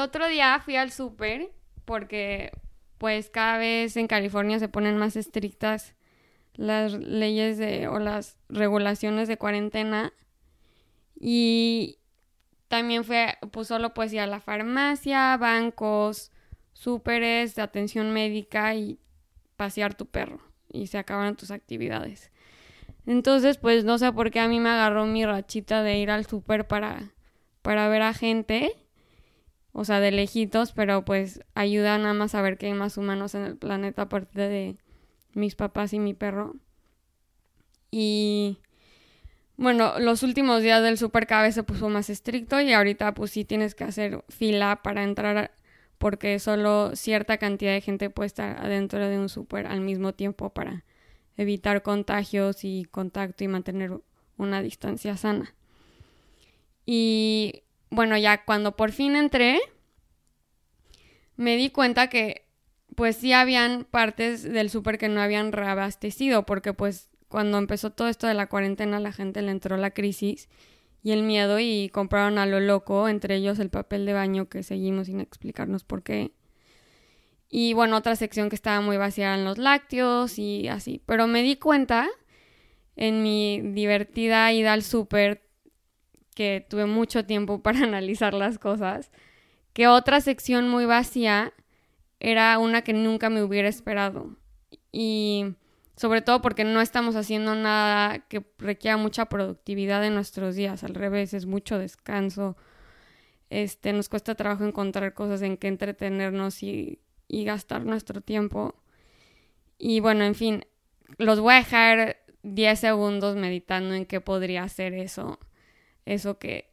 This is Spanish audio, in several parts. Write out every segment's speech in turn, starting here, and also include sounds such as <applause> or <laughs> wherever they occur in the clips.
el otro día fui al súper porque pues cada vez en California se ponen más estrictas las leyes o las regulaciones de cuarentena. Y también fue, pues solo pues ir a la farmacia, bancos, súperes atención médica y pasear tu perro. Y se acabaron tus actividades. Entonces, pues no sé por qué a mí me agarró mi rachita de ir al súper para, para ver a gente. O sea, de lejitos, pero pues ayuda nada más a ver que hay más humanos en el planeta aparte de mis papás y mi perro. Y bueno, los últimos días del vez se puso más estricto y ahorita pues sí tienes que hacer fila para entrar porque solo cierta cantidad de gente puede estar adentro de un súper al mismo tiempo para evitar contagios y contacto y mantener una distancia sana. Y bueno, ya cuando por fin entré, me di cuenta que pues sí habían partes del súper que no habían reabastecido, porque pues cuando empezó todo esto de la cuarentena la gente le entró la crisis y el miedo y compraron a lo loco, entre ellos el papel de baño que seguimos sin explicarnos por qué. Y bueno, otra sección que estaba muy vacía eran los lácteos y así. Pero me di cuenta en mi divertida ida al súper, tuve mucho tiempo <laughs> para analizar las cosas, que otra sección muy vacía era una que nunca me hubiera esperado. Y sobre todo porque no estamos haciendo nada que requiera mucha productividad en nuestros días, al revés, es mucho descanso. Este, nos cuesta trabajo encontrar cosas en que entretenernos y, y gastar nuestro tiempo. Y bueno, en fin, los voy a dejar 10 segundos meditando en qué podría ser eso. Eso que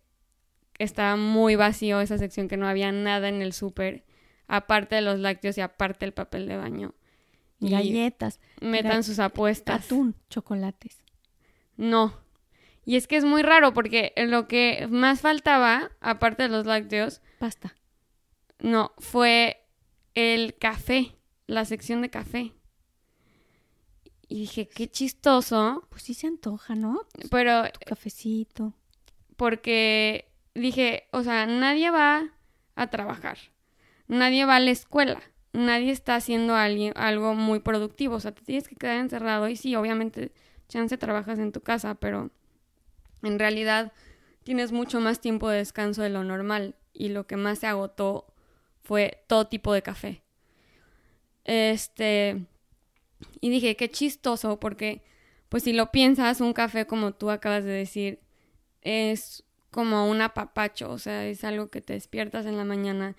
estaba muy vacío, esa sección que no había nada en el súper aparte de los lácteos y aparte el papel de baño. Galletas. Metan sus apuestas. Atún, chocolates. No. Y es que es muy raro porque lo que más faltaba, aparte de los lácteos. Pasta. No, fue el café, la sección de café. Y dije, qué chistoso. Pues sí se antoja, ¿no? Pero. cafecito. Porque dije, o sea, nadie va a trabajar nadie va a la escuela, nadie está haciendo algo muy productivo, o sea, te tienes que quedar encerrado y sí, obviamente, chance trabajas en tu casa, pero en realidad tienes mucho más tiempo de descanso de lo normal y lo que más se agotó fue todo tipo de café. Este, y dije, qué chistoso, porque pues si lo piensas, un café como tú acabas de decir, es como un apapacho, o sea, es algo que te despiertas en la mañana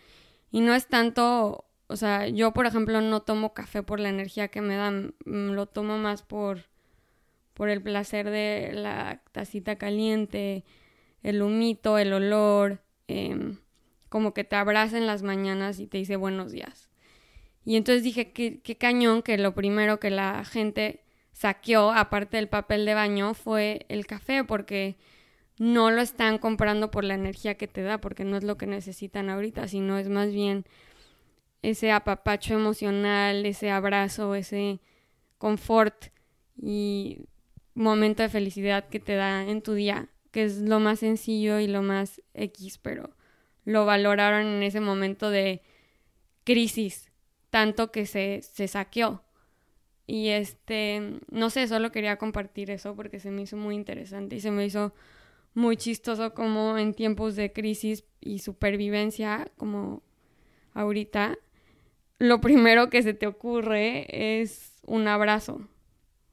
y no es tanto, o sea, yo por ejemplo no tomo café por la energía que me dan, mm, lo tomo más por, por el placer de la tacita caliente, el humito, el olor, em, como que te abraza en las mañanas y te dice buenos días. Y entonces dije, qué, qué cañón que lo primero que la gente saqueó, aparte del papel de baño, fue el café, porque no lo están comprando por la energía que te da, porque no es lo que necesitan ahorita, sino es más bien ese apapacho emocional, ese abrazo, ese confort y momento de felicidad que te da en tu día, que es lo más sencillo y lo más X, pero lo valoraron en ese momento de crisis, tanto que se, se saqueó. Y este, no sé, solo quería compartir eso porque se me hizo muy interesante y se me hizo muy chistoso como en tiempos de crisis y supervivencia, como ahorita, lo <laughs> primero que se te ocurre es un abrazo.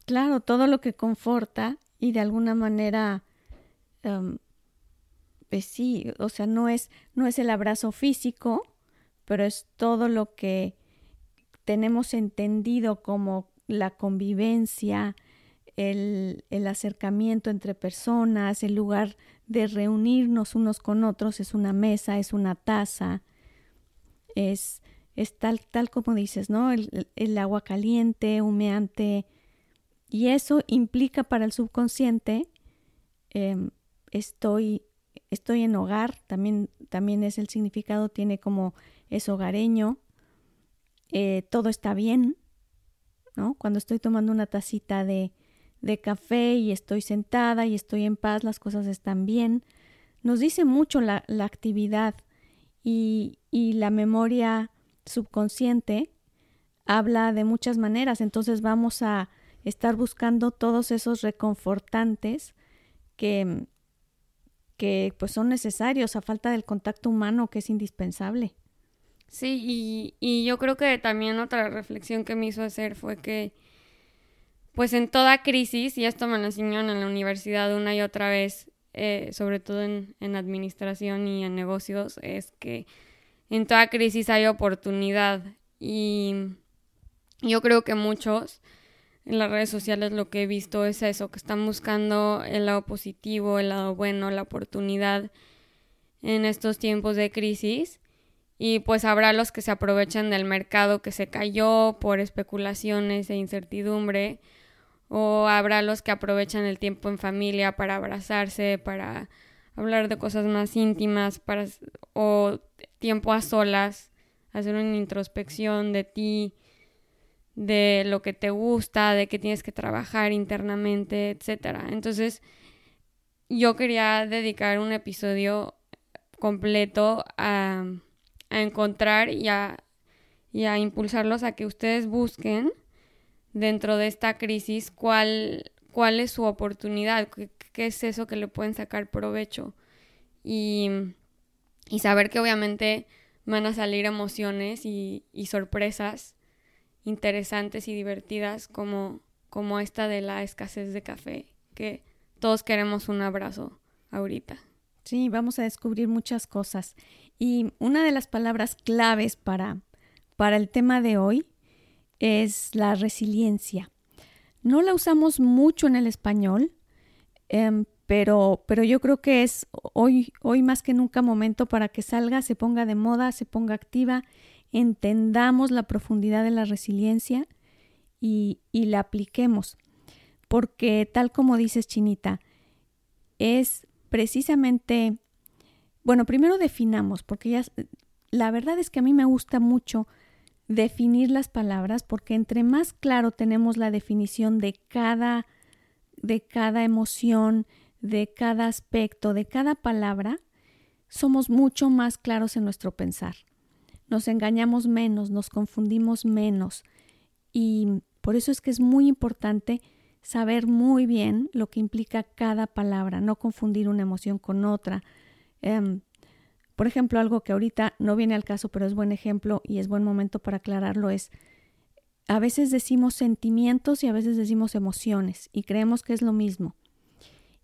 Claro, todo lo que conforta y de alguna manera, em, pues sí, o sea, no es, no es el abrazo físico, pero es todo lo que tenemos entendido como la convivencia, el, acercamiento entre personas, el lugar de reunirnos unos con otros es una mesa, es una taza, es, es tal, tal como dices, ¿no? El, agua caliente, humeante, y eso implica para el subconsciente, em, estoy, estoy en hogar, también, también es el significado, tiene como es hogareño, eh, todo está bien, ¿no? Cuando estoy tomando una tacita de, de café y estoy sentada y estoy en paz, las cosas están bien. Nos dice mucho la, la actividad y, y la memoria subconsciente habla de muchas maneras, entonces vamos a estar buscando todos esos reconfortantes que, que pues son necesarios a falta del contacto humano que es indispensable. Sí, y, y yo creo que también otra reflexión que me hizo hacer fue que pues en toda crisis, y esto me lo enseñaron en la universidad una y otra vez, eh, sobre todo en, en, administración y en negocios, es que en toda crisis hay oportunidad. Y yo creo que muchos en las redes sociales lo que he visto es eso, que están buscando el lado positivo, el lado bueno, la oportunidad en estos tiempos de crisis. Y pues habrá los que se aprovechan del mercado que se cayó por especulaciones e incertidumbre. O habrá los que aprovechan el tiempo en familia para abrazarse, para hablar de cosas más íntimas, para, o tiempo a solas, hacer una introspección de ti, de lo que te gusta, de que tienes que trabajar internamente, etcétera. Entonces, yo quería dedicar un episodio completo a, a encontrar y a, y a impulsarlos a que ustedes busquen dentro de esta crisis cuál, cuál es su oportunidad, qué, es eso que le pueden sacar provecho. Y, y, saber que obviamente van a salir emociones y, y sorpresas interesantes y divertidas como, como esta de la escasez de café, que todos queremos un abrazo ahorita. Sí, vamos a descubrir muchas cosas. Y una de las palabras claves para, para el tema de hoy es la resiliencia. No la usamos mucho en el español, eh, pero, pero yo creo que es hoy, hoy más que nunca momento para que salga, se ponga de moda, se ponga activa entendamos la profundidad de la resiliencia y, y la apliquemos. Porque tal como dices, Chinita, es precisamente, bueno, primero definamos, porque ya, la verdad es que a mí me gusta mucho definir las palabras, porque entre más claro tenemos la definición de cada, de cada emoción, de cada aspecto, de cada palabra, somos mucho más claros en nuestro pensar nos engañamos menos, nos confundimos menos. Y por eso es que es muy importante saber muy bien lo que implica cada palabra, no confundir una emoción con otra. Um, por ejemplo, algo que ahorita no viene al caso, pero es buen ejemplo y es buen momento para aclararlo, es a veces decimos sentimientos y a veces decimos emociones y creemos que es lo mismo.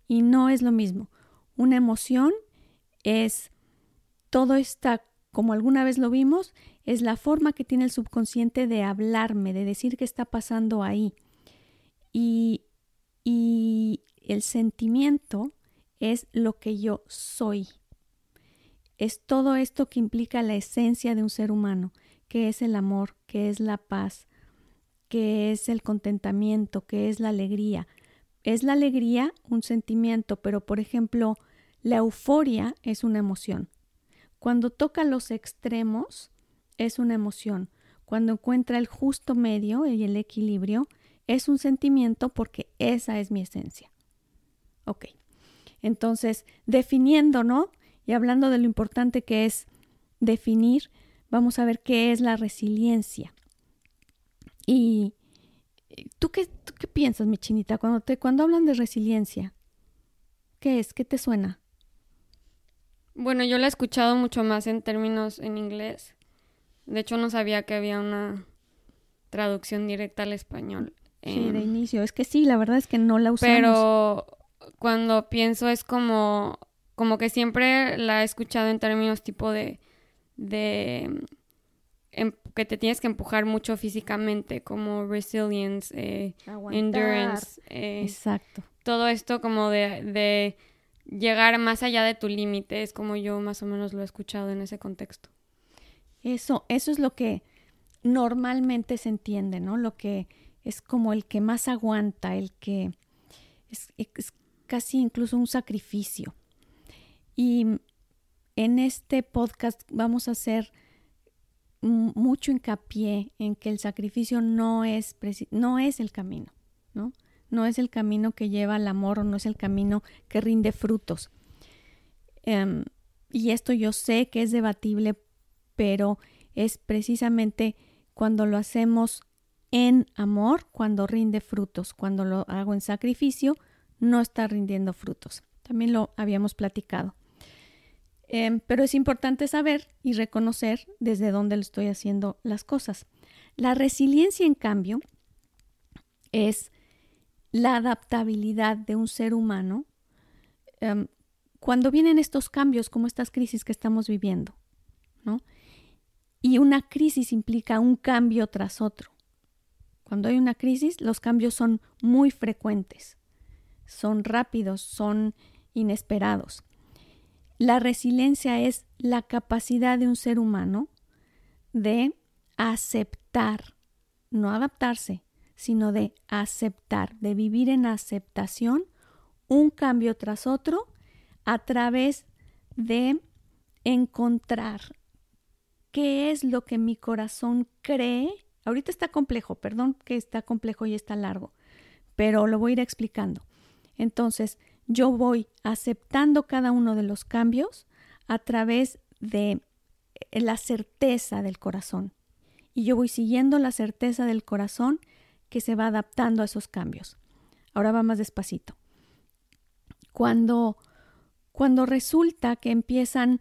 Y no es lo mismo. Una emoción es todo esta como alguna vez lo vimos, es la forma que tiene el subconsciente de hablarme, de decir qué está pasando ahí. Y, y el sentimiento es lo que yo soy. Es todo esto que implica la esencia de un ser humano, que es el amor, que es la paz, que es el contentamiento, que es la alegría. Es la alegría un sentimiento, pero por ejemplo, la euforia es una emoción. Cuando toca los extremos es una emoción. Cuando encuentra el justo medio y el equilibrio es un sentimiento porque esa es mi esencia. Ok. Entonces, definiendo, ¿no? Y hablando de lo importante que es definir, vamos a ver qué es la resiliencia. Y ¿tú qué, tú qué piensas, mi chinita, cuando, te, cuando hablan de resiliencia? ¿Qué es? ¿Qué te suena? Bueno, yo la he escuchado mucho más en términos en inglés. De hecho, no sabía que había una traducción directa al español. Sí, de inicio. Es que sí, la verdad es que no la usamos. Pero cuando pienso es como, como que siempre la he escuchado en términos tipo de, de em, que te tienes que empujar mucho físicamente, como resilience, eh, endurance. Eh, Exacto. Todo esto como de, de llegar más allá de tu límite, es como yo más o menos lo he escuchado en ese contexto. Eso, eso es lo que normalmente se entiende, ¿no? Lo que es como el que más aguanta, el que es, es casi incluso un sacrificio. Y en este podcast vamos a hacer mucho hincapié en que el sacrificio no es, no es el camino, ¿no? no es el camino que lleva al amor o no es el camino que rinde frutos. Em, y esto yo sé que es debatible, pero es precisamente cuando lo hacemos en amor, cuando rinde frutos, cuando lo hago en sacrificio, no está rindiendo frutos. También lo habíamos platicado. Em, pero es importante saber y reconocer desde dónde lo estoy haciendo las cosas. La resiliencia, en cambio, es la adaptabilidad de un ser humano em, cuando vienen estos cambios como estas crisis que estamos viviendo, ¿no? Y una crisis implica un cambio tras otro. Cuando hay una crisis, los cambios son muy frecuentes, son rápidos, son inesperados. La resiliencia es la capacidad de un ser humano de aceptar, no adaptarse, sino de aceptar, de vivir en aceptación un cambio tras otro a través de encontrar qué es lo que mi corazón cree. Ahorita está complejo, perdón que está complejo y está largo, pero lo voy a ir explicando. Entonces, yo voy aceptando cada uno de los cambios a través de la certeza del corazón. Y yo voy siguiendo la certeza del corazón que se va adaptando a esos cambios. Ahora va más despacito. Cuando, cuando resulta que empiezan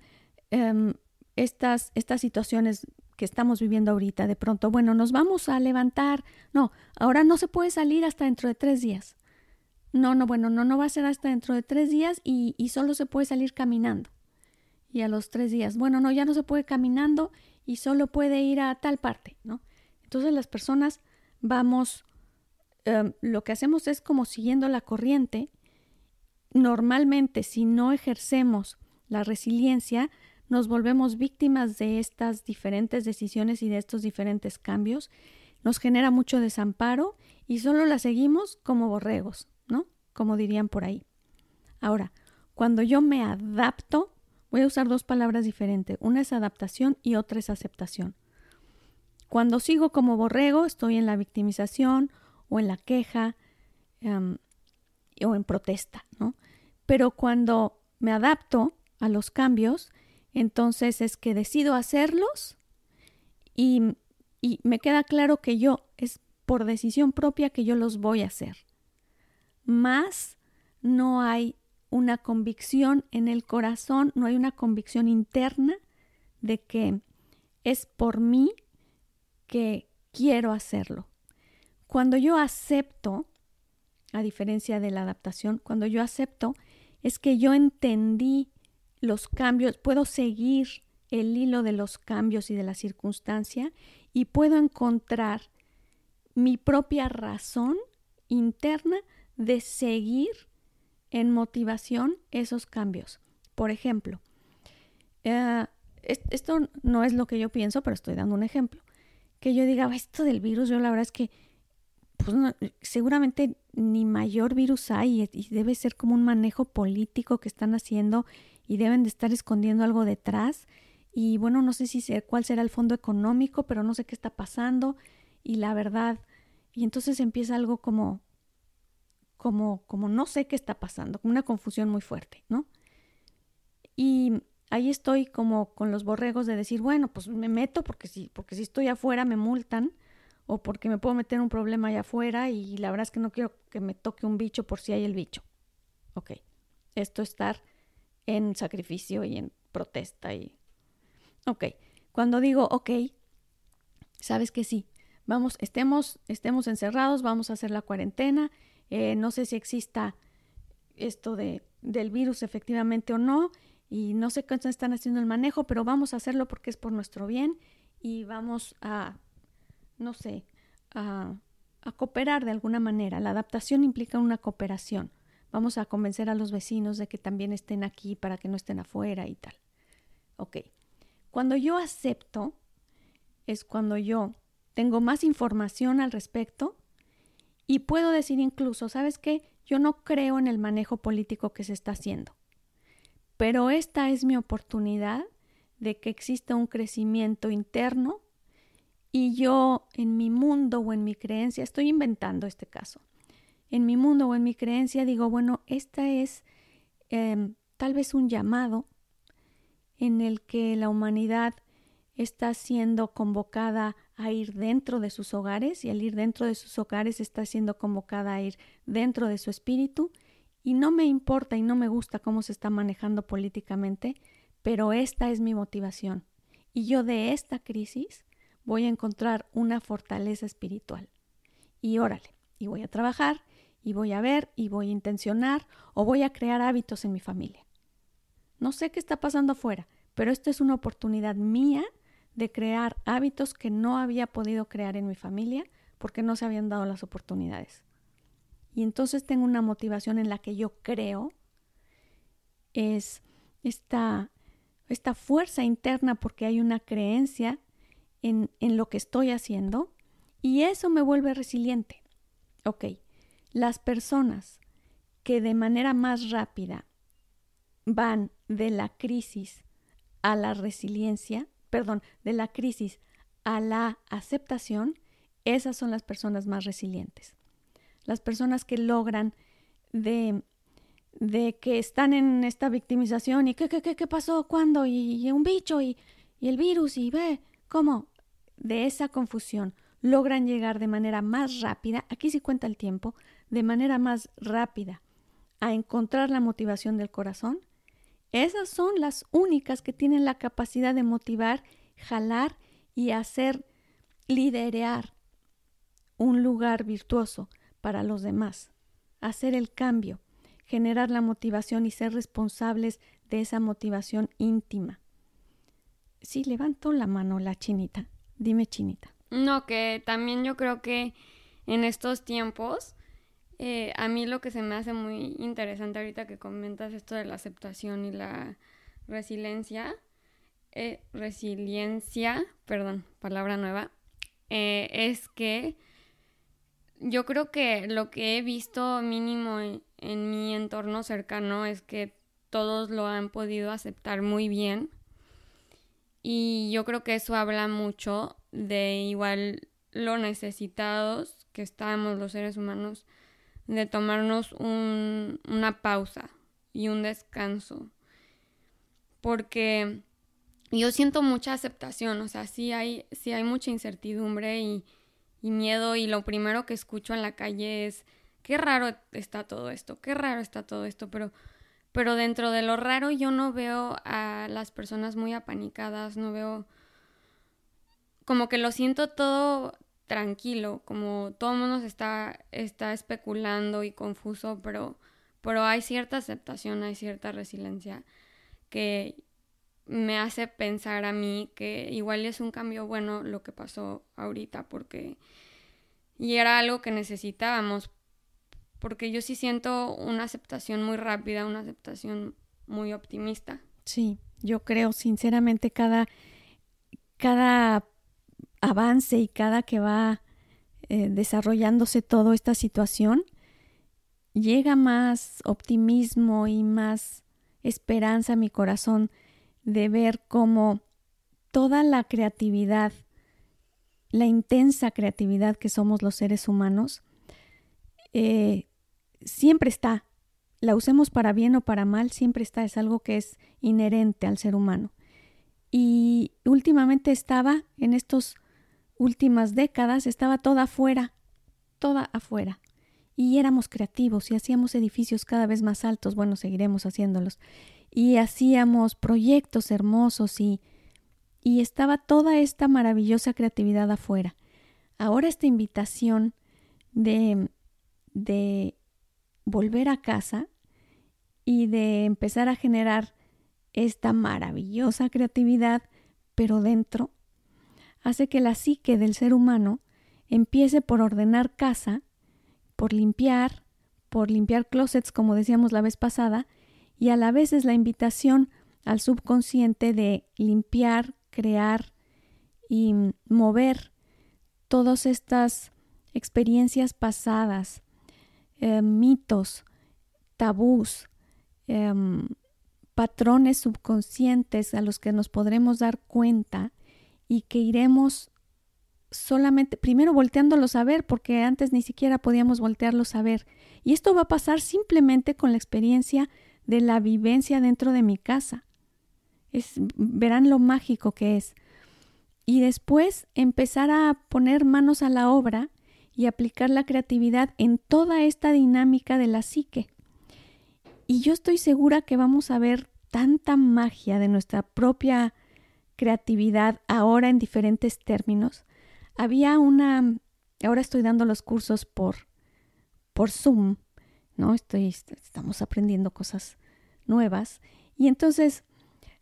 em, estas, estas situaciones que estamos viviendo ahorita, de pronto, bueno, nos vamos a levantar. No, ahora no se puede salir hasta dentro de tres días. No, no, bueno, no, no va a ser hasta dentro de tres días y, solo se puede salir caminando. Y a los tres días, bueno, no, ya no se puede caminando y solo puede ir a tal parte, ¿no? Entonces las personas vamos, em, lo que hacemos es como siguiendo la corriente. Normalmente, si no ejercemos la resiliencia, nos volvemos víctimas de estas diferentes decisiones y de estos diferentes cambios. Nos genera mucho desamparo y solo la seguimos como borregos. Como dirían por ahí. Ahora, cuando yo me adapto, voy a usar dos palabras diferentes. Una es adaptación y otra es aceptación. Cuando sigo como borrego, estoy en la victimización o en la queja em, o en protesta, ¿no? Pero cuando me adapto a los cambios, entonces es que decido hacerlos y, y me queda claro que yo es por decisión propia que yo los voy a hacer. Más no hay una convicción en el corazón, no hay una convicción interna de que es por mí que quiero hacerlo. Cuando yo acepto, a diferencia de la adaptación, cuando yo acepto es que yo entendí los cambios, puedo seguir el hilo de los cambios y de la circunstancia y puedo encontrar mi propia razón interna de seguir en motivación esos cambios. Por ejemplo, eh, esto no es lo que yo pienso, pero estoy dando un ejemplo que yo diga, esto del virus, yo la verdad es que pues seguramente ni mayor virus hay y, debe ser como un manejo político que están haciendo y deben de estar escondiendo algo detrás. Y bueno, no sé si sé cuál será el fondo económico, pero no sé qué está pasando. Y la verdad, y entonces empieza algo como, como, como no sé qué está pasando, como una confusión muy fuerte, ¿no? Y ahí estoy como con los borregos de decir, bueno, pues me meto porque si, porque si estoy afuera me multan o porque me puedo meter un problema allá afuera y la verdad es que no quiero que me toque un bicho por si hay el bicho. Ok, esto estar en sacrificio y en protesta y... Ok, cuando digo, ok, sabes que sí, vamos, estemos, estemos encerrados, vamos a hacer la cuarentena, eh, no sé si exista esto de, del virus efectivamente o no, y no sé cómo están haciendo el manejo, pero vamos a hacerlo porque es por nuestro bien y vamos a, no sé, a, a cooperar de alguna manera. La adaptación implica una cooperación. Vamos a convencer a los vecinos de que también estén aquí para que no estén afuera y tal. Ok. Cuando yo acepto, es cuando yo tengo más información al respecto y puedo decir incluso, ¿sabes qué? Yo no creo en el manejo político que se está haciendo pero esta es mi oportunidad de que exista un crecimiento interno y yo en mi mundo o en mi creencia, estoy inventando este caso, en mi mundo o en mi creencia digo, bueno, esta es em, tal vez un llamado en el que la humanidad está siendo convocada a ir dentro de sus hogares y al ir dentro de sus hogares está siendo convocada a ir dentro de su espíritu y no me importa y no me gusta cómo se está manejando políticamente, pero esta es mi motivación y yo de esta crisis voy a encontrar una fortaleza espiritual. Y órale, y voy a trabajar, y voy a ver, y voy a intencionar, o voy a crear hábitos en mi familia. No sé qué está pasando afuera, pero esta es una oportunidad mía de crear hábitos que no había podido crear en mi familia porque no se habían dado las oportunidades. Y entonces tengo una motivación en la que yo creo es esta, esta fuerza interna porque hay una creencia en, en lo que estoy haciendo y eso me vuelve resiliente. Ok, las personas que de manera más rápida van de la crisis a la resiliencia, perdón, de la crisis a la aceptación, esas son las personas más resilientes. Las personas que logran de, de que están en esta victimización y qué, qué, qué, qué pasó, cuándo, y, y un bicho, y, y el virus, y ve, ¿cómo? De esa confusión logran llegar de manera más rápida, aquí sí cuenta el tiempo, de manera más rápida a encontrar la motivación del corazón, esas son las únicas que tienen la capacidad de motivar, jalar y hacer liderear un lugar virtuoso para los demás, hacer el cambio, generar la motivación y ser responsables de esa motivación íntima. Sí, levantó la mano la chinita. Dime, chinita. No, que también yo creo que en estos tiempos, eh, a mí lo que se me hace muy interesante ahorita que comentas esto de la aceptación y la resiliencia, eh, resiliencia, perdón, palabra nueva, eh, es que yo creo que lo que he visto mínimo en mi entorno cercano es que todos lo han podido aceptar muy bien. Y yo creo que eso habla mucho de igual lo necesitados que estamos los seres humanos de tomarnos un, una pausa y un descanso. Porque yo siento mucha aceptación, o sea, sí hay, sí hay mucha incertidumbre y, miedo y lo primero que escucho en la calle es, qué raro está todo esto, qué raro está todo esto, pero pero dentro de lo raro yo no veo a las personas muy apanicadas, no veo como que lo siento todo tranquilo, como todo el mundo está, está especulando y confuso, pero, pero hay cierta aceptación, hay cierta resiliencia que me hace pensar a mí que igual es un cambio bueno lo que pasó ahorita, porque y era algo que necesitábamos, porque yo sí siento una aceptación muy rápida, una aceptación muy optimista. Sí, yo creo sinceramente cada, cada avance y cada que va eh, desarrollándose toda esta situación, llega más optimismo y más esperanza a mi corazón de ver cómo toda la creatividad, la intensa creatividad que somos los seres humanos, eh, siempre está. La usemos para bien o para mal, siempre está. Es algo que es inherente al ser humano. Y últimamente estaba, en estas últimas décadas, estaba toda afuera, toda afuera. Y éramos creativos y hacíamos edificios cada vez más altos. Bueno, seguiremos haciéndolos. Y hacíamos proyectos hermosos y, y estaba toda esta maravillosa creatividad afuera. Ahora esta invitación de, de volver a casa y de empezar a generar esta maravillosa creatividad, pero dentro, hace que la psique del ser humano empiece por ordenar casa, por limpiar, por limpiar closets, como decíamos la vez pasada, y a la vez es la invitación al subconsciente de limpiar, crear y mover todas estas experiencias pasadas, eh, mitos, tabús, em, patrones subconscientes a los que nos podremos dar cuenta y que iremos solamente, primero volteándolos a ver, porque antes ni siquiera podíamos voltearlos a ver. Y esto va a pasar simplemente con la experiencia de la vivencia dentro de mi casa. Es, verán lo mágico que es. Y después empezar a poner manos a la obra y aplicar la creatividad en toda esta dinámica de la psique. Y yo estoy segura que vamos a ver tanta magia de nuestra propia creatividad ahora en diferentes términos. Había una, ahora estoy dando los cursos por, por Zoom, ¿no? Estoy, estamos aprendiendo cosas nuevas. Y entonces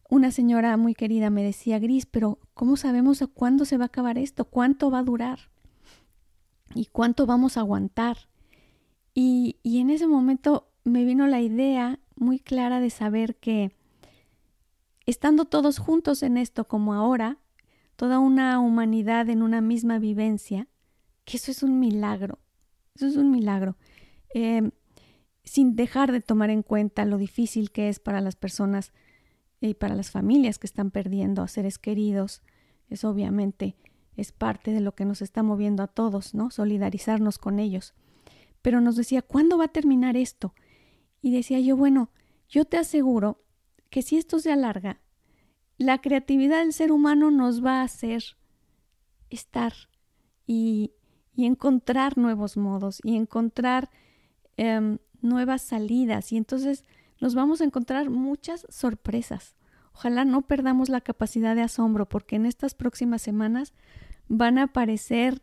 una señora muy querida me decía, Gris, pero ¿cómo sabemos cuándo se va a acabar esto? ¿Cuánto va a durar? ¿Y cuánto vamos a aguantar? Y, y en ese momento me vino la idea muy clara de saber que estando todos juntos en esto como ahora, toda una humanidad en una misma vivencia, que eso es un milagro, eso es un milagro, em, sin dejar de tomar en cuenta lo difícil que es para las personas y para las familias que están perdiendo a seres queridos, eso obviamente es parte de lo que nos está moviendo a todos, ¿no? Solidarizarnos con ellos. Pero nos decía, ¿cuándo va a terminar esto? Y decía yo, bueno, yo te aseguro que si esto se alarga, la creatividad del ser humano nos va a hacer estar y, y encontrar nuevos modos y encontrar em, nuevas salidas. Y entonces nos vamos a encontrar muchas sorpresas. Ojalá no perdamos la capacidad de asombro porque en estas próximas semanas van a aparecer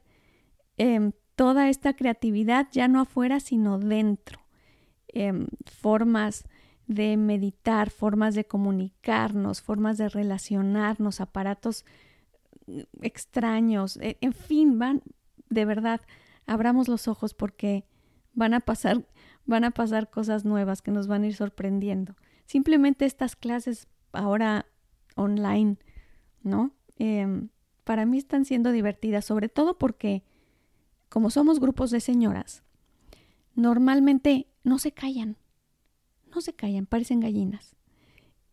em, toda esta creatividad ya no afuera sino dentro. Em, formas de meditar, formas de comunicarnos, formas de relacionarnos, aparatos mm, extraños, e, en fin, van, de verdad, abramos los ojos porque van a pasar, <laughs> van a pasar cosas nuevas que nos van a ir sorprendiendo. Simplemente estas clases ahora online, ¿no? Em, para mí están siendo divertidas, sobre todo porque como somos grupos de señoras, normalmente no se callan no se callan, parecen gallinas.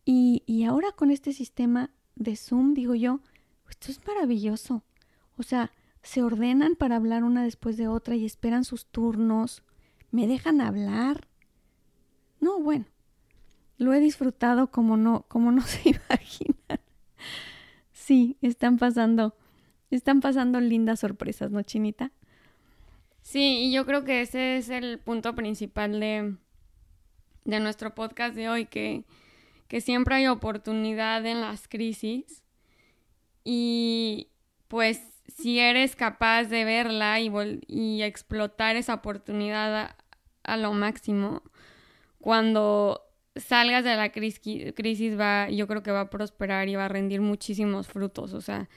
Y, y ahora con este sistema de Zoom, digo yo, esto es maravilloso. O sea, se ordenan para hablar una después de otra y esperan sus turnos. ¿Me dejan hablar? No, bueno, lo he disfrutado como no, como no <laughs> se imaginan. Sí, están pasando, están pasando lindas sorpresas, ¿no, Chinita? Sí, y yo creo que ese es el punto principal de, de nuestro podcast de hoy, que, que siempre hay oportunidad en las crisis y pues si eres capaz de verla y, y explotar esa oportunidad a, lo máximo, cuando salgas de la crisis, va, yo creo que va a prosperar y va a rendir muchísimos frutos. O sea,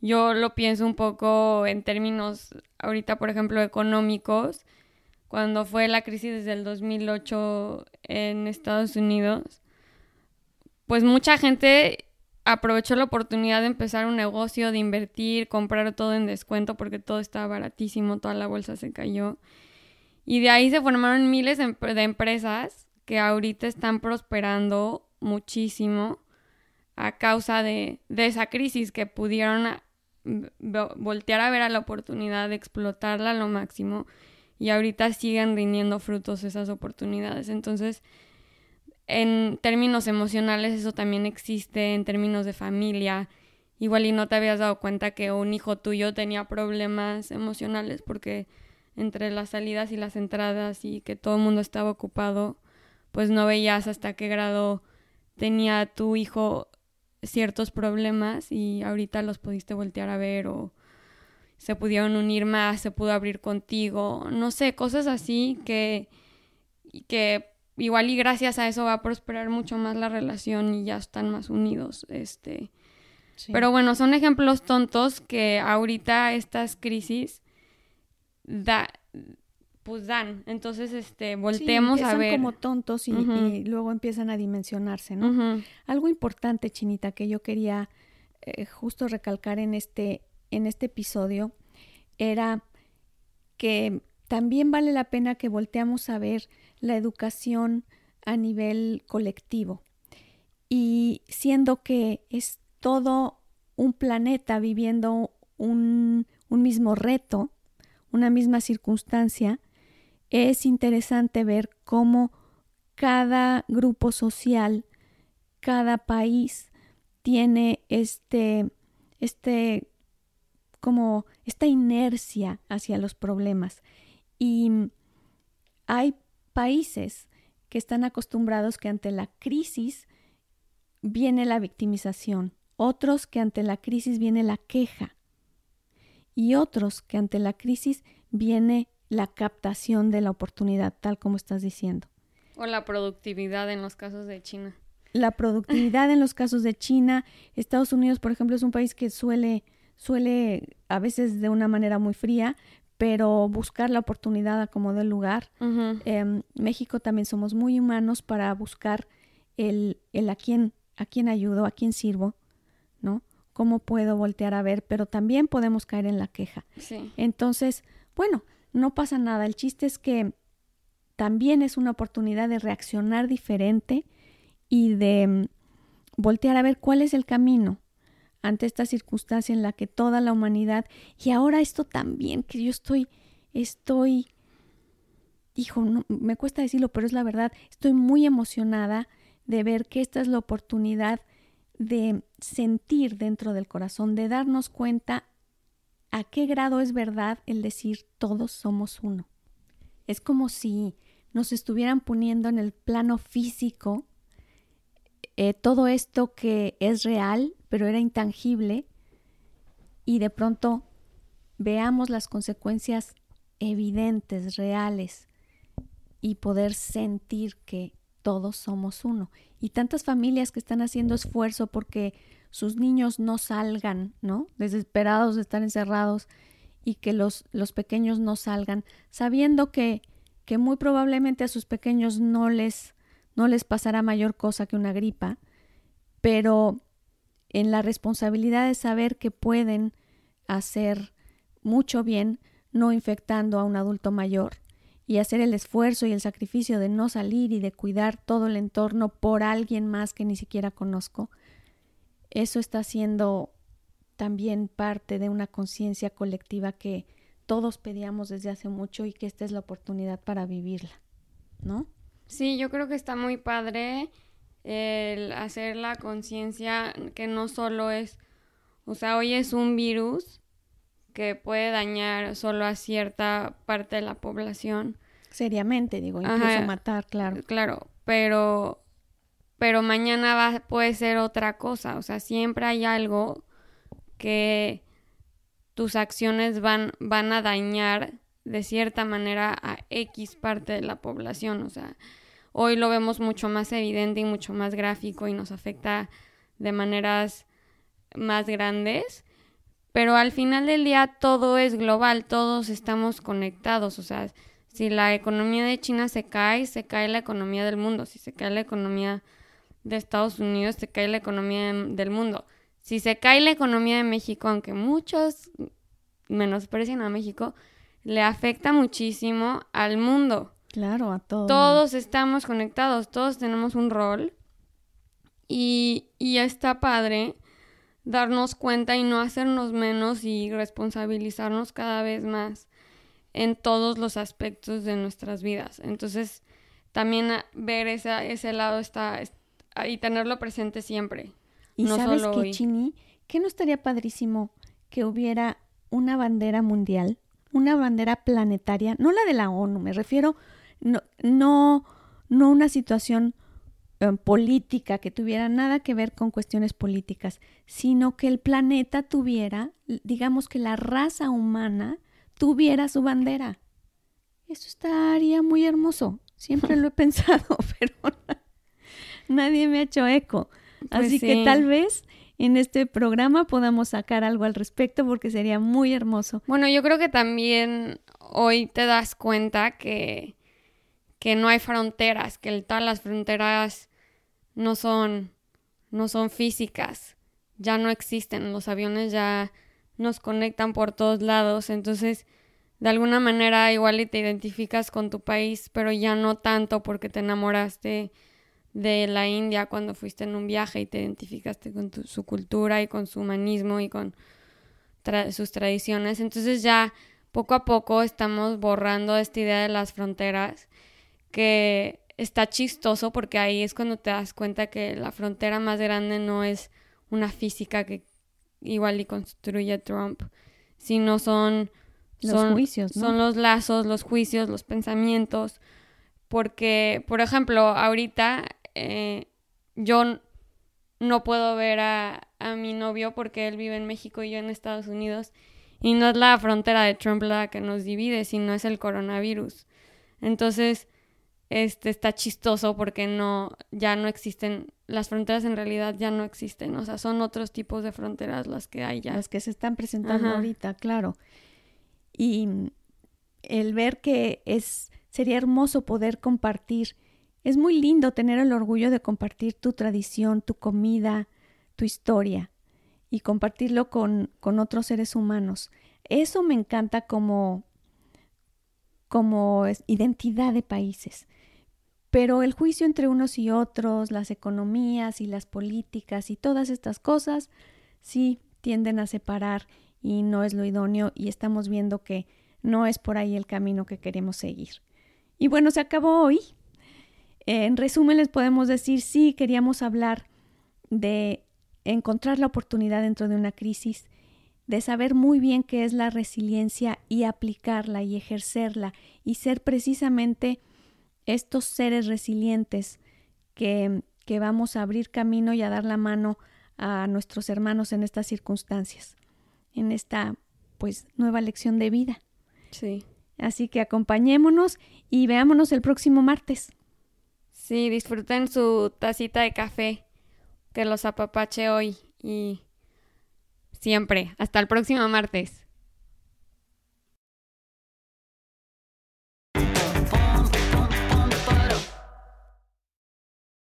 yo lo pienso un poco en términos ahorita, por ejemplo, económicos cuando fue la crisis desde el 2008 en Estados Unidos, pues mucha gente aprovechó la oportunidad de empezar un negocio, de invertir, comprar todo en descuento porque todo estaba baratísimo, toda la bolsa se cayó. Y de ahí se formaron miles de empresas que ahorita están prosperando muchísimo a causa de, de esa crisis que pudieron voltear a ver a la oportunidad de explotarla a lo máximo y ahorita siguen rindiendo frutos esas oportunidades. Entonces, en términos emocionales eso también existe, en términos de familia. Igual y no te habías dado cuenta que un hijo tuyo tenía problemas emocionales porque entre las salidas y las entradas y que todo el mundo estaba ocupado, pues no veías hasta qué grado tenía tu hijo ciertos problemas y ahorita los pudiste voltear a ver o se pudieron unir más, se pudo abrir contigo, no sé, cosas así que, que igual y gracias a eso va a prosperar mucho más la relación y ya están más unidos, este. Pero bueno, son ejemplos tontos que ahorita estas crisis da, pues dan. Entonces, este, volteemos a ver. como tontos y, luego empiezan a dimensionarse, ¿no? Algo importante, Chinita, que yo quería eh, justo recalcar en este, en este episodio era que también vale la pena que volteamos a ver la educación a nivel colectivo. Y siendo que es todo un planeta viviendo un, un mismo reto, una misma circunstancia, es interesante ver cómo cada grupo social, cada país tiene este, este, como esta inercia hacia los problemas. Y hay países que están acostumbrados que ante la crisis viene la victimización, otros que ante la crisis viene la queja y otros que ante la crisis viene la captación de la oportunidad, tal como estás diciendo. O la productividad en los casos de China. La productividad en los casos de China. Estados Unidos, por ejemplo, es un país que suele, suele a veces de una manera muy fría, pero buscar la oportunidad a como del lugar. Em, México también somos muy humanos para buscar el, el a quién, a quién ayudo, a quién sirvo, ¿no? ¿Cómo puedo voltear a ver? Pero también podemos caer en la queja. Sí. Entonces, bueno, no pasa nada. El chiste es que también es una oportunidad de reaccionar diferente y de mm, voltear a ver cuál es el camino ante esta circunstancia en la que toda la humanidad y ahora esto también que yo estoy estoy hijo no, me cuesta decirlo pero es la verdad estoy muy emocionada de ver que esta es la oportunidad de sentir dentro del corazón de darnos cuenta a qué grado es verdad el decir todos somos uno. Es como si nos estuvieran poniendo en el plano físico eh, todo esto que es real, pero era intangible, y de pronto veamos las consecuencias evidentes, reales, y poder sentir que todos somos uno. Y tantas familias que están haciendo esfuerzo porque sus niños no salgan, ¿no? Desesperados de estar encerrados y que los, los pequeños no salgan, sabiendo que, que muy probablemente a sus pequeños no les no les pasará mayor cosa que una gripa, pero en la responsabilidad de saber que pueden hacer mucho bien no infectando a un adulto mayor y hacer el esfuerzo y el sacrificio de no salir y de cuidar todo el entorno por alguien más que ni siquiera conozco, eso está siendo también parte de una conciencia colectiva que todos pedíamos desde hace mucho y que esta es la oportunidad para vivirla, ¿no? Sí, yo creo que está muy padre el hacer la conciencia que no solo es, o sea, hoy es un virus que puede dañar solo a cierta parte de la población. Seriamente, digo, incluso matar, claro. Claro, pero pero mañana va, puede ser otra cosa, o sea, siempre hay algo que tus acciones van, van a dañar de cierta manera a X parte de la población, o sea, hoy lo vemos mucho más evidente y mucho más gráfico y nos afecta de maneras más grandes, pero al final del día todo es global, todos estamos conectados, o sea, si la economía de China se cae, se cae la economía del mundo, si se cae la economía de Estados Unidos, se cae la economía del mundo. Si se cae la economía de México, aunque muchos menosprecian a México, le afecta muchísimo al mundo. Claro, a todos. Todos estamos conectados, todos tenemos un rol. Y, y está padre darnos cuenta y no hacernos menos y responsabilizarnos cada vez más en todos los aspectos de nuestras vidas. Entonces, también ver esa, ese lado está, y tenerlo presente siempre. Y sabes que, Chini, que no estaría padrísimo que hubiera una bandera mundial, una bandera planetaria, no la de la ONU, me refiero no, no, no una situación em, política que tuviera nada que ver con cuestiones políticas, sino que el planeta tuviera, digamos que la raza humana tuviera su bandera. Eso estaría muy hermoso. Siempre lo he <laughs> pensado, <laughs> pero nadie me ha hecho eco. Pues Así que tal vez en este programa podamos sacar algo al respecto porque sería muy hermoso. Bueno, yo creo que también hoy te das cuenta que, que no hay fronteras, que todas las fronteras no son, no son físicas, ya no existen, los aviones ya nos conectan por todos lados, entonces de alguna manera igual y te identificas con tu país, pero ya no tanto porque te enamoraste de la India cuando fuiste en un viaje y te identificaste con su cultura y con su humanismo y con sus tradiciones. Entonces ya poco a poco estamos borrando esta idea de las fronteras que está chistoso porque ahí es cuando te das cuenta que la frontera más grande no es una física que igual y construye Trump, sino son los juicios, son los lazos, los juicios, los pensamientos, porque, por ejemplo, ahorita eh, yo no puedo ver a, a mi novio porque él vive en México y yo en Estados Unidos y no es la frontera de Trump la que nos divide, sino es el coronavirus. Entonces, este está chistoso porque no ya no existen las fronteras en realidad ya no existen, o sea, son otros tipos de fronteras las que hay ya. Las que se están presentando ahorita, claro. Y el ver que es sería hermoso poder compartir. Es muy lindo tener el orgullo de compartir tu tradición, tu comida, tu historia y compartirlo con, con otros seres humanos. Eso me encanta como, como identidad de países. Pero el juicio entre unos y otros, las economías y las políticas y todas estas cosas, sí tienden a separar y no es lo idóneo y estamos viendo que no es por ahí el camino que queremos seguir. Y bueno, se acabó hoy. En resumen les podemos decir, sí, queríamos hablar de encontrar la oportunidad dentro de una crisis, de saber muy bien qué es la resiliencia y aplicarla y ejercerla y ser precisamente estos seres resilientes que, que vamos a abrir camino y a dar la mano a nuestros hermanos en estas circunstancias, en esta pues nueva lección de vida. Sí. Así que acompañémonos y veámonos el próximo martes. Sí, disfruten su tacita de café, que los apapache hoy y siempre. Hasta el próximo martes.